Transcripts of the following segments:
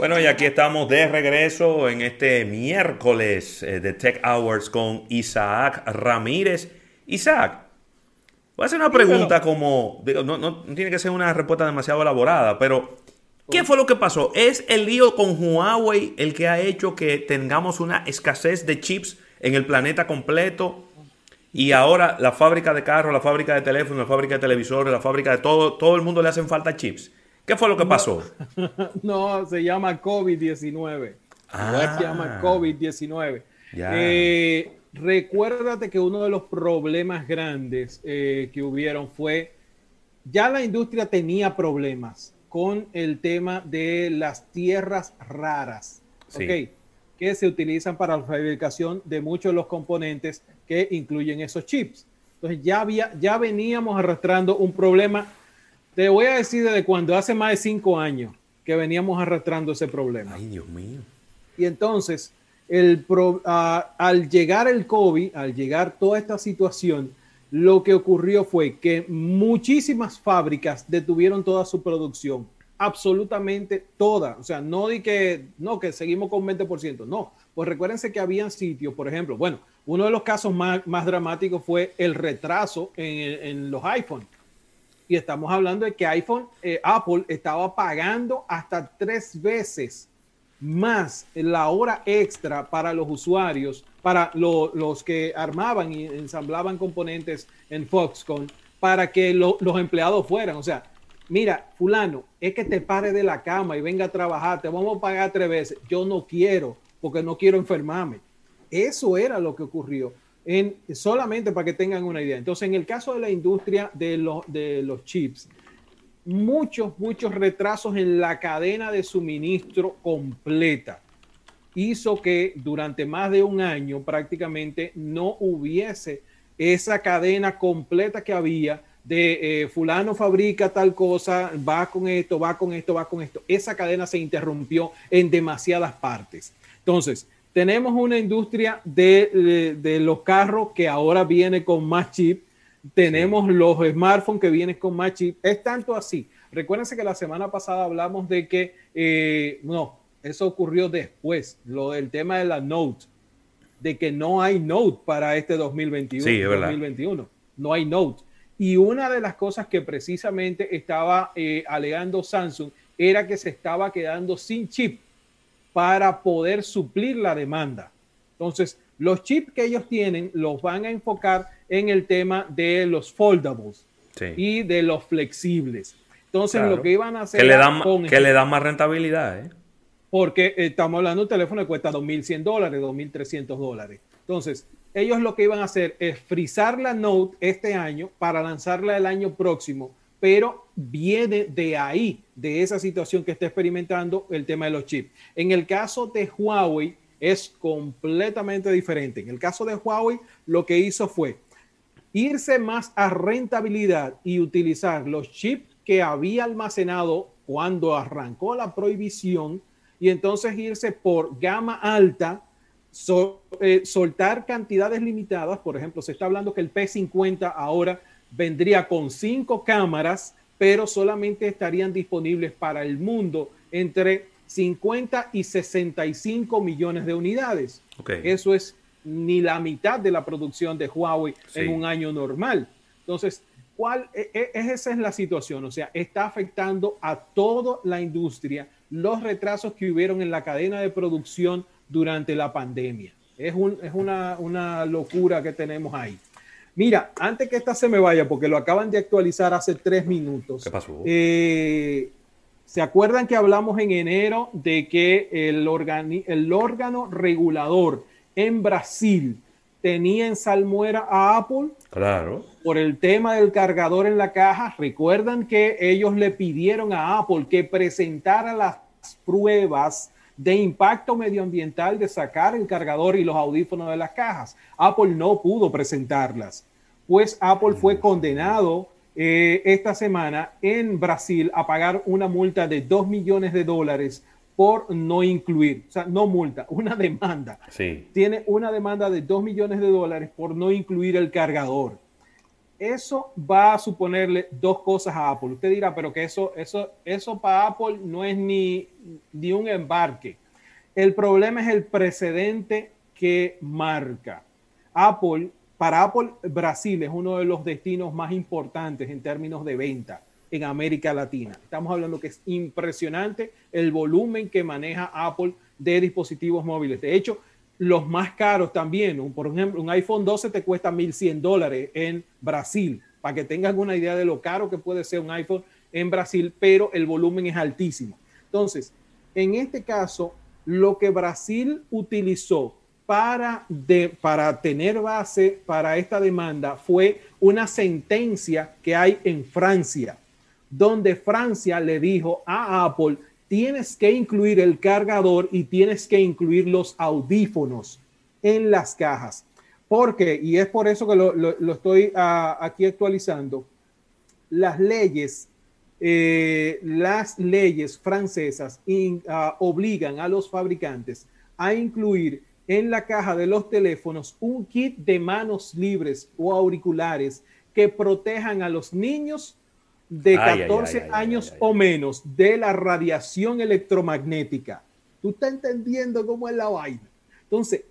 Bueno, y aquí estamos de regreso en este miércoles eh, de Tech Hours con Isaac Ramírez. Isaac, voy a hacer una pregunta como, no, no, tiene que ser una respuesta demasiado elaborada, pero ¿qué fue lo que pasó? ¿Es el lío con Huawei el que ha hecho que tengamos una escasez de chips en el planeta completo? Y ahora la fábrica de carros, la fábrica de teléfonos, la fábrica de televisores, la fábrica de todo, todo el mundo le hacen falta chips. ¿Qué fue lo que pasó? No, se llama COVID-19. Ah, se llama COVID-19. Eh, recuérdate que uno de los problemas grandes eh, que hubieron fue, ya la industria tenía problemas con el tema de las tierras raras, que se utilizan para la fabricación de muchos de los componentes que incluyen esos chips. Entonces ya, había, ya veníamos arrastrando un problema te voy a decir desde cuando hace más de cinco años que veníamos arrastrando ese problema. Ay, Dios mío. Y entonces, el al llegar el COVID, al llegar toda esta situación, lo que ocurrió fue que muchísimas fábricas detuvieron toda su producción, absolutamente toda. O sea, no di que, no, que seguimos con 20%, no. Pues recuérdense que habían sitios, por ejemplo, bueno, uno de los casos más, más dramáticos fue el retraso en, en los iPhones y estamos hablando de que iPhone, eh, Apple estaba pagando hasta tres veces más la hora extra para los usuarios, para los que armaban y ensamblaban componentes en Foxconn, para que los empleados fueran. O sea, mira, fulano, es que te pare de la cama y venga a trabajar, te vamos a pagar tres veces. Yo no quiero, porque no quiero enfermarme. Eso era lo que ocurrió en, solamente para que tengan una idea. Entonces, en el caso de la industria de los, de los chips, muchos, muchos retrasos en la cadena de suministro completa hizo que durante más de un año prácticamente no hubiese esa cadena completa que había de eh, fulano fabrica tal cosa, va con esto, va con esto, va con esto. Esa cadena se interrumpió en demasiadas partes. Entonces, tenemos una industria de, los carros que ahora viene con más chip. Tenemos los smartphones que vienen con más chip. Es tanto así. Recuérdense que la semana pasada hablamos de que, eh, no, eso ocurrió después, lo del tema de la Note, de que no hay Note para este 2021. Sí, 2021. No hay Note. Y una de las cosas que precisamente estaba eh, alegando Samsung era que se estaba quedando sin chip para poder suplir la demanda. Entonces, los chips que ellos tienen los van a enfocar en el tema de los foldables y de los flexibles. Entonces, lo que iban a hacer... Que le dan, que le dan más rentabilidad, ¿eh? Porque estamos hablando de un teléfono que cuesta 2.100 dólares, 2.300 dólares. Entonces, ellos lo que iban a hacer es frizar la Note este año para lanzarla el año próximo pero viene de ahí, de esa situación que está experimentando el tema de los chips. En el caso de Huawei es completamente diferente. En el caso de Huawei lo que hizo fue irse más a rentabilidad y utilizar los chips que había almacenado cuando arrancó la prohibición y entonces irse por gama alta, eh, soltar cantidades limitadas. Por ejemplo, se está hablando que el P50 ahora vendría con cinco cámaras, pero solamente estarían disponibles para el mundo entre 50 y 65 millones de unidades. Eso es ni la mitad de la producción de Huawei en un año normal. Entonces, ¿cuál e, e, esa es la situación? O sea, está afectando a toda la industria los retrasos que hubieron en la cadena de producción durante la pandemia. Es, es una, una locura que tenemos ahí. Mira, antes que esta se me vaya, porque lo acaban de actualizar hace tres minutos. ¿Qué pasó? Eh, ¿Se acuerdan que hablamos en enero de que el, el órgano regulador en Brasil tenía en salmuera a Apple? Claro. Por el tema del cargador en la caja. Recuerdan que ellos le pidieron a Apple que presentara las pruebas de impacto medioambiental de sacar el cargador y los audífonos de las cajas. Apple no pudo presentarlas, pues Apple fue condenado eh, esta semana en Brasil a pagar una multa de 2 millones de dólares por no incluir, o sea, no multa, una demanda. Sí. Tiene una demanda de 2 millones de dólares por no incluir el cargador. Eso va a suponerle dos cosas a Apple. Usted dirá, pero que eso, eso, eso para Apple no es ni, ni un embarque. El problema es el precedente que marca. Apple, para Apple, Brasil es uno de los destinos más importantes en términos de venta en América Latina. Estamos hablando que es impresionante el volumen que maneja Apple de dispositivos móviles. De hecho, los más caros también. Por ejemplo, un iPhone 12 te cuesta 1.100 dólares en Brasil, para que tengas una idea de lo caro que puede ser un iPhone en Brasil, pero el volumen es altísimo. Entonces, en este caso, lo que Brasil utilizó para, de, para tener base para esta demanda fue una sentencia que hay en Francia, donde Francia le dijo a Apple, tienes que incluir el cargador y tienes que incluir los audífonos en las cajas. Porque, y es por eso que lo, estoy ah, aquí actualizando, las leyes, eh, las leyes francesas ah, obligan a los fabricantes a incluir en la caja de los teléfonos un kit de manos libres o auriculares que protejan a los niños de 14 años o menos de la radiación electromagnética. ¿Tú estás entendiendo cómo es la vaina? Entonces,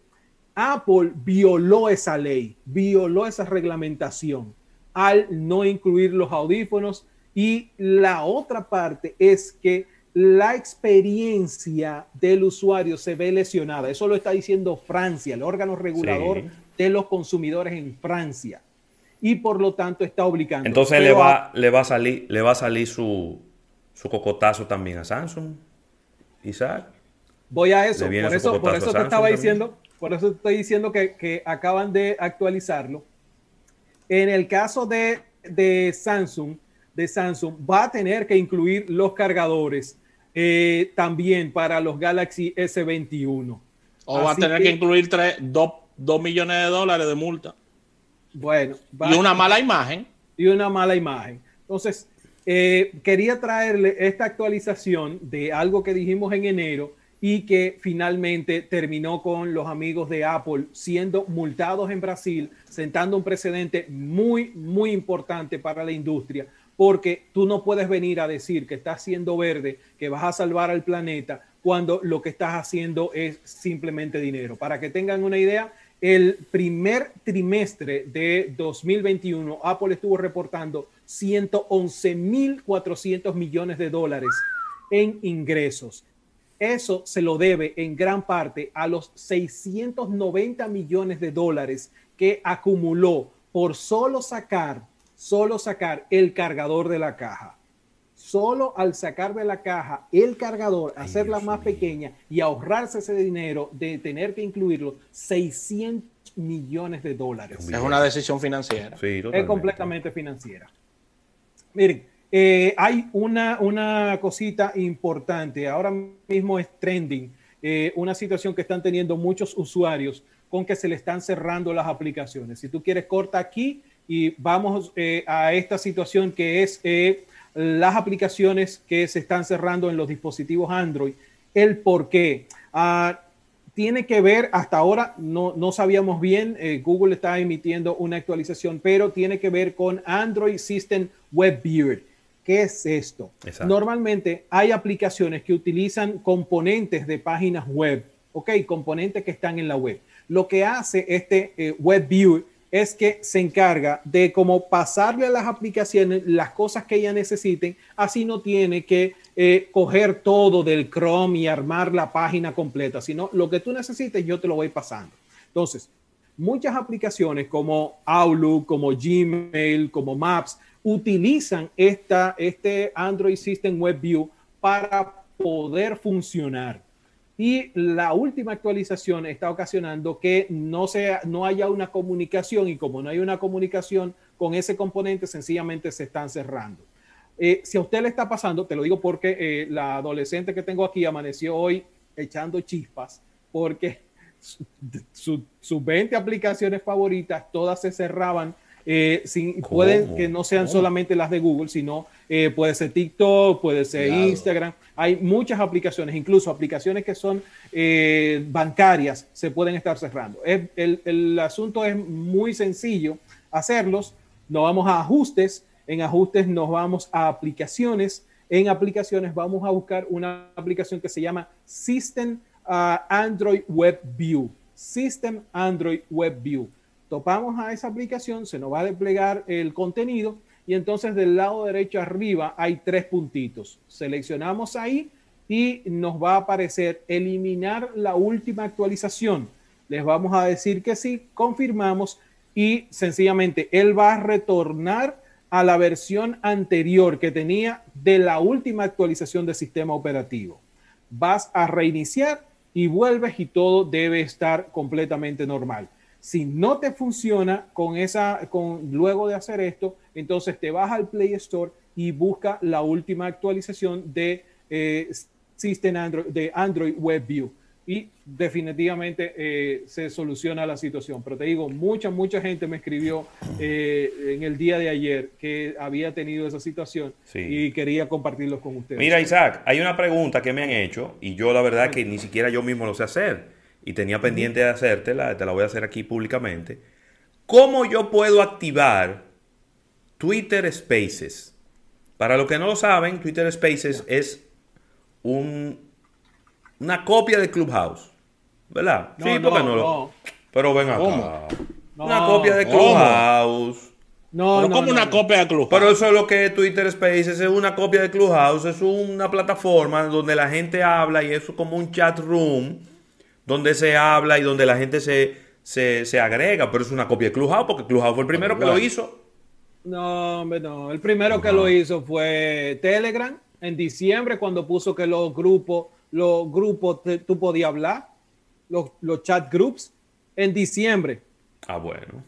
Apple violó esa ley, violó esa reglamentación al no incluir los audífonos y la otra parte es que la experiencia del usuario se ve lesionada. Eso lo está diciendo Francia, el órgano regulador de los consumidores en Francia y por lo tanto está obligando. Entonces le va, le va a salir, le va a salir su, su cocotazo también a Samsung, Isaac. Voy a eso, por eso, por eso te estaba diciendo, por eso estoy diciendo que, acaban de actualizarlo. En el caso de, de, Samsung, de Samsung, va a tener que incluir los cargadores eh, también para los Galaxy S21. O va a tener que, incluir 2 millones de dólares de multa. Bueno. y una mala imagen. Y una mala imagen. Entonces, eh, quería traerle esta actualización de algo que dijimos en enero y que finalmente terminó con los amigos de Apple siendo multados en Brasil, sentando un precedente muy, muy importante para la industria, porque tú no puedes venir a decir que estás siendo verde, que vas a salvar al planeta, cuando lo que estás haciendo es simplemente dinero. Para que tengan una idea, el primer trimestre de 2021, Apple estuvo reportando 111.400 millones de dólares en ingresos. Eso se lo debe en gran parte a los 690 millones de dólares que acumuló por solo sacar, solo sacar el cargador de la caja solo al sacar de la caja el cargador, hacerla más pequeña y ahorrarse ese dinero de tener que incluirlo, 600 millones de dólares. Es una decisión financiera. es completamente financiera. Miren, eh, hay una, una cosita importante. Ahora mismo es trending. Eh, una situación que están teniendo muchos usuarios con que se le están cerrando las aplicaciones. Si tú quieres, corta aquí y vamos eh, a esta situación que es las aplicaciones que se están cerrando en los dispositivos Android, el por qué. Ah, tiene que ver, hasta ahora no, no sabíamos bien, eh, Google está emitiendo una actualización, pero tiene que ver con Android System Web Viewer. ¿Qué es esto? Normalmente hay aplicaciones que utilizan componentes de páginas web, ¿ok? Componentes que están en la web. Lo que hace este eh, Web Viewer es que se encarga de cómo pasarle a las aplicaciones las cosas que ella necesiten, así no tiene que eh, coger todo del Chrome y armar la página completa, sino lo que tú necesites yo te lo voy pasando. Entonces, muchas aplicaciones como Outlook, como Gmail, como Maps, utilizan esta, este Android System Web View para poder funcionar. Y la última actualización está ocasionando que no, sea, no haya una comunicación y como no hay una comunicación con ese componente, sencillamente se están cerrando. Eh, si a usted le está pasando, te lo digo porque eh, la adolescente que tengo aquí amaneció hoy echando chispas porque sus su 20 aplicaciones favoritas todas se cerraban eh, sin, pueden que no sean solamente las de Google, sino eh, puede ser TikTok, puede ser Instagram. Hay muchas aplicaciones, incluso aplicaciones que son eh, bancarias, se pueden estar cerrando. el, el, asunto es muy sencillo hacerlos nos vamos a ajustes, en ajustes nos vamos a aplicaciones, en aplicaciones vamos a buscar una aplicación que se llama System uh, Android Web View. System Android Web View. Topamos a esa aplicación, se nos va a desplegar el contenido y entonces del lado derecho arriba hay tres puntitos. Seleccionamos ahí y nos va a aparecer eliminar la última actualización. Les vamos a decir que sí, confirmamos y sencillamente él va a retornar a la versión anterior que tenía de la última actualización del sistema operativo. Vas a reiniciar y vuelves y todo debe estar completamente normal. Si no te funciona con esa, con luego de hacer esto, entonces te vas al Play Store y busca la última actualización de eh, System Android, de Android WebView y definitivamente eh, se soluciona la situación. Pero te digo, mucha, mucha gente me escribió eh, en el día de ayer que había tenido esa situación y quería compartirlo con ustedes. Mira, Isaac, hay una pregunta que me han hecho y yo la verdad que ni siquiera yo mismo lo sé hacer y tenía pendiente de hacértela, te la voy a hacer aquí públicamente. ¿Cómo yo puedo activar Twitter Spaces? Para los que no lo saben, Twitter Spaces es un una copia de Clubhouse. ¿Verdad? sí, porque no, lo. Pero ven acá. una copia de Clubhouse. No, pero como una copia de Clubhouse. Pero eso es lo que Twitter Spaces es una copia de Clubhouse. Es una plataforma donde la gente habla y eso es como un chat room donde se habla y donde la gente se, se, agrega. Pero es una copia de Clubhouse porque Clubhouse fue el primero que lo hizo. No, hombre, no. El primero que lo hizo fue Telegram en diciembre cuando puso que los grupos los grupos, tú podías hablar, los, los chat groups, en diciembre. Ah, bueno.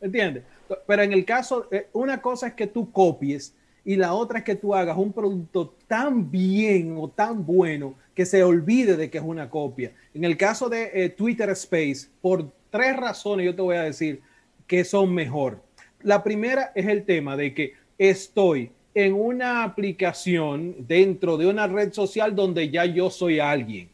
¿Entiendes? Pero en el caso, eh, una cosa es que tú copies y la otra es que tú hagas un producto tan bien o tan bueno que se olvide de que es una copia. En el caso de eh, Twitter Space, por tres razones yo te voy a decir que son mejor. La primera es el tema de que estoy en una aplicación dentro de una red social donde ya yo soy alguien.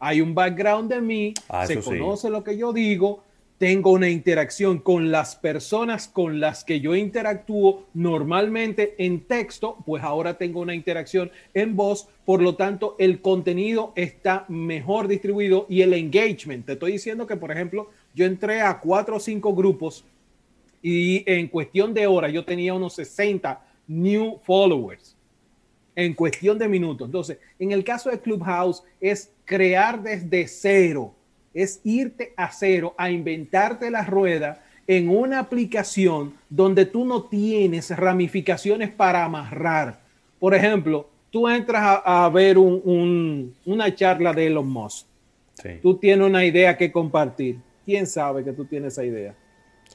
Hay un background de mí, ah, se conoce lo que yo digo, tengo una interacción con las personas con las que yo interactúo normalmente en texto, pues ahora tengo una interacción en voz, por lo tanto el contenido está mejor distribuido y el engagement. Te estoy diciendo que, por ejemplo, yo entré a cuatro o cinco grupos y en cuestión de horas yo tenía unos 60 new followers en cuestión de minutos. Entonces, en el caso de Clubhouse es crear desde cero, es irte a cero, a inventarte la rueda en una aplicación donde tú no tienes ramificaciones para amarrar. Por ejemplo, tú entras a, ver una charla de Elon Musk. Tú tienes una idea que compartir. ¿Quién sabe que tú tienes esa idea?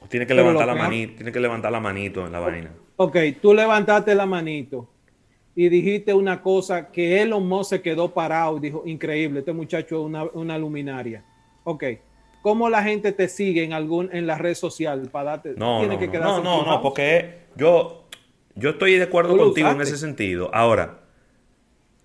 Tiene que levantar la manito, tiene que levantar la manito en la vaina. Ok, tú levantaste la manito y dijiste una cosa que Elon Musk se quedó parado y dijo, increíble, este muchacho es una, luminaria. Ok, ¿cómo la gente te sigue en algún en la red social para darte? No, no, que no, no, no, porque yo, yo estoy de acuerdo contigo en ese sentido. Ahora,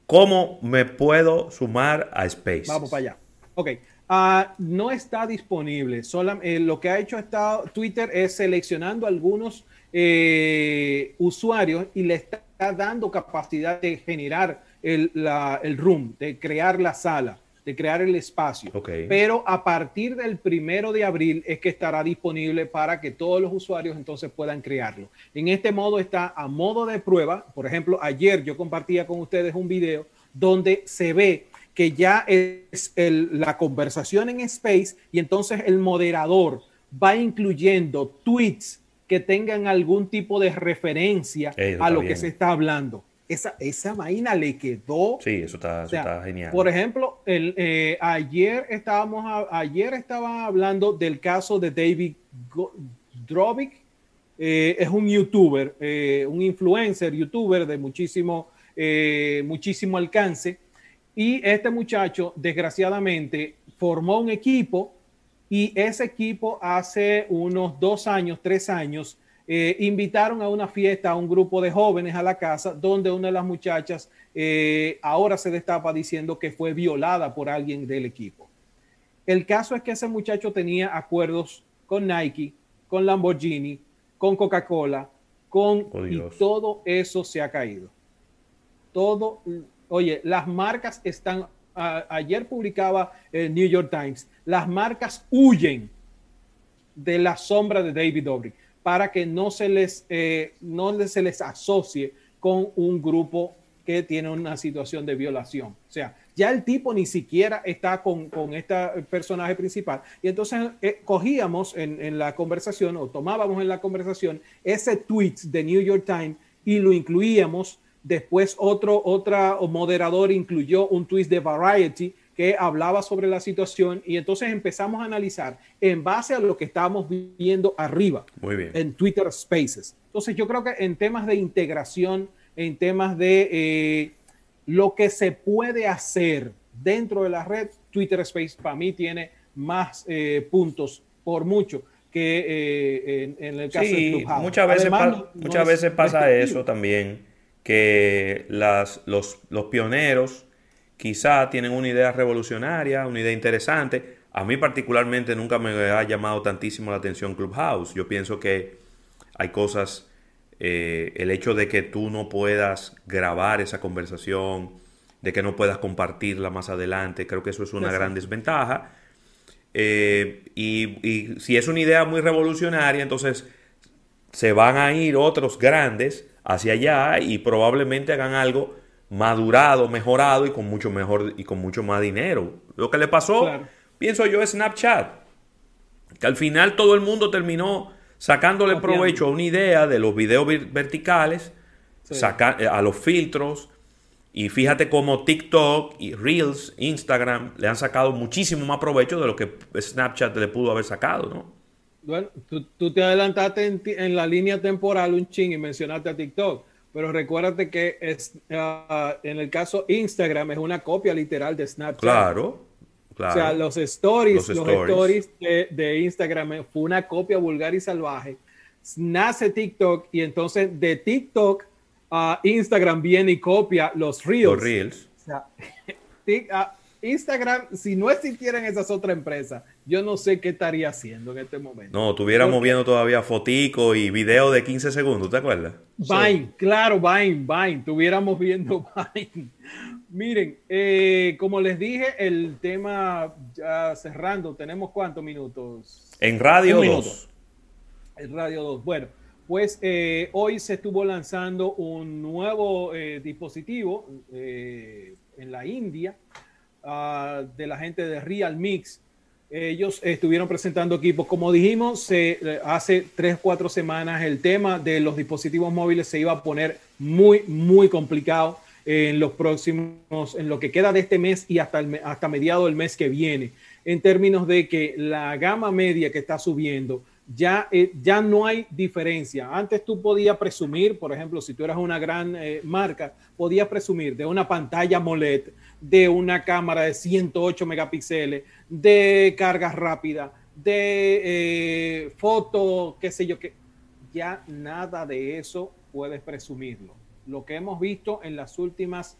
¿cómo me puedo sumar a Space? Vamos para allá. Ok, ah, no está disponible. Solo, eh, lo que ha hecho está, Twitter es seleccionando algunos eh, usuarios y le está dando capacidad de generar el, room, de crear la sala, de crear el espacio. Pero a partir del primero de abril es que estará disponible para que todos los usuarios entonces puedan crearlo. En este modo está a modo de prueba. Por ejemplo, ayer yo compartía con ustedes un video donde se ve que ya es la conversación en Space y entonces el moderador va incluyendo tweets que tengan algún tipo de referencia a lo que se está hablando. Esa, esa vaina le quedó. Sí, eso está, genial. Por ejemplo, el, eh, ayer estábamos ayer estaba hablando del caso de David Drobick. Eh, es un youtuber, eh, un influencer, youtuber de muchísimo, muchísimo alcance. Y este muchacho, desgraciadamente, formó un equipo y ese equipo hace unos dos años, tres años, eh, invitaron a una fiesta a un grupo de jóvenes a la casa donde una de las muchachas eh, ahora se destapa diciendo que fue violada por alguien del equipo. El caso es que ese muchacho tenía acuerdos con Nike, con Lamborghini, con Coca-Cola, con y todo eso se ha caído. Todo, oye, las marcas están, ayer publicaba el New York Times, las marcas huyen de la sombra de David Dobrik para que no se les, eh, no se les asocie con un grupo que tiene una situación de violación. O sea, ya el tipo ni siquiera está con, con este personaje principal. Y entonces eh, cogíamos en, la conversación o tomábamos en la conversación ese tweet de New York Times y lo incluíamos. Después otro otra moderador incluyó un tweet de Variety que hablaba sobre la situación y entonces empezamos a analizar en base a lo que estábamos viendo arriba en Twitter Spaces. Entonces yo creo que en temas de integración, en temas de eh, lo que se puede hacer dentro de la red, Twitter Space para mí tiene más eh, puntos por mucho que eh, en, el caso de Clubhouse. Muchas veces, muchas veces pasa eso también, que las, los, los pioneros quizá tienen una idea revolucionaria, una idea interesante. A mí particularmente nunca me ha llamado tantísimo la atención Clubhouse. Yo pienso que hay cosas eh, el hecho de que tú no puedas grabar esa conversación, de que no puedas compartirla más adelante, creo que eso es una gran desventaja. Eh, y, si es una idea muy revolucionaria, entonces se van a ir otros grandes hacia allá y probablemente hagan algo madurado, mejorado y con mucho mejor y con mucho más dinero. Lo que le pasó, pienso yo, es Snapchat. Que al final todo el mundo terminó sacándole provecho a una idea de los videos verticales, eh, a los filtros. Y fíjate cómo TikTok y Reels, Instagram le han sacado muchísimo más provecho de lo que Snapchat le pudo haber sacado, ¿no? Bueno, tú, te adelantaste en, la línea temporal un ching y mencionaste a TikTok, pero recuérdate que es, ah, en el caso Instagram es una copia literal de Snapchat. Claro. O sea, los stories, los, stories, de, Instagram fue una copia vulgar y salvaje. Nace TikTok y entonces de TikTok a Instagram viene y copia los Reels. Los Reels. O sea, Instagram, si no existieran esas otras empresas, yo no sé qué estaría haciendo en este momento. No, estuviéramos viendo todavía fotico y video de 15 segundos, ¿te acuerdas? Vine, claro, Vine, Vine, estuviéramos viendo Vine. Miren, eh, como les dije, el tema ya cerrando, ¿tenemos cuántos minutos? En Radio 2. En Radio 2. Bueno, pues eh, hoy se estuvo lanzando un nuevo eh, dispositivo en la India ah, de la gente de Real Mix. Ellos estuvieron presentando equipos. Como dijimos, hace tres, cuatro semanas el tema de los dispositivos móviles se iba a poner muy, muy complicado en los próximos, en lo que queda de este mes y hasta, el, hasta mediado del mes que viene, en términos de que la gama media que está subiendo, ya, eh, ya no hay diferencia. Antes tú podías presumir, por ejemplo, si tú eras una gran eh, marca, podías presumir de una pantalla AMOLED, de una cámara de 108 megapíxeles, de carga rápida, de eh, foto, qué sé yo, que ya nada de eso puedes presumirlo lo que hemos visto en las últimas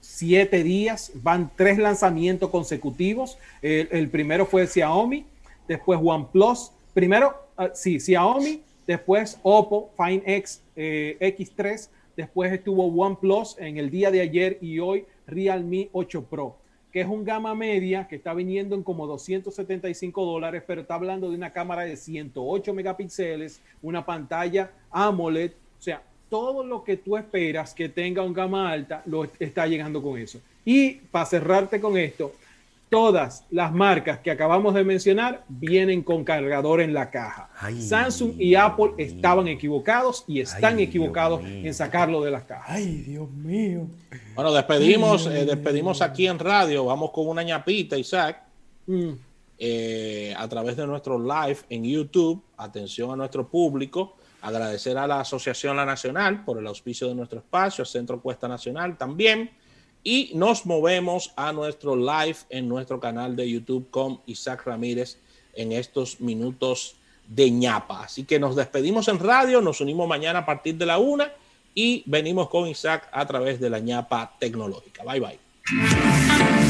siete días. Van tres lanzamientos consecutivos. El, primero fue Xiaomi, después OnePlus. Primero, ah, sí, Xiaomi, después Oppo Find X eh, X3, después estuvo OnePlus en el día de ayer y hoy Realme 8 Pro que es un gama media que está viniendo en como 275 dólares, pero está hablando de una cámara de 108 megapíxeles, una pantalla AMOLED, o sea, todo lo que tú esperas que tenga un gama alta lo está llegando con eso. Y para cerrarte con esto, todas las marcas que acabamos de mencionar vienen con cargador en la caja. Samsung y Apple estaban equivocados y están equivocados en sacarlo de las cajas. Ay, Dios mío. Bueno, despedimos, eh, despedimos aquí en radio. Vamos con una ñapita, Isaac. Mm. Eh, a través de nuestro live en YouTube. Atención a nuestro público. Agradecer a la Asociación La Nacional por el auspicio de nuestro espacio, Centro Cuesta Nacional también. Y nos movemos a nuestro live en nuestro canal de YouTube con Isaac Ramírez en estos minutos de ñapa. Así que nos despedimos en radio, nos unimos mañana a partir de la una y venimos con Isaac a través de la ñapa tecnológica. Bye bye.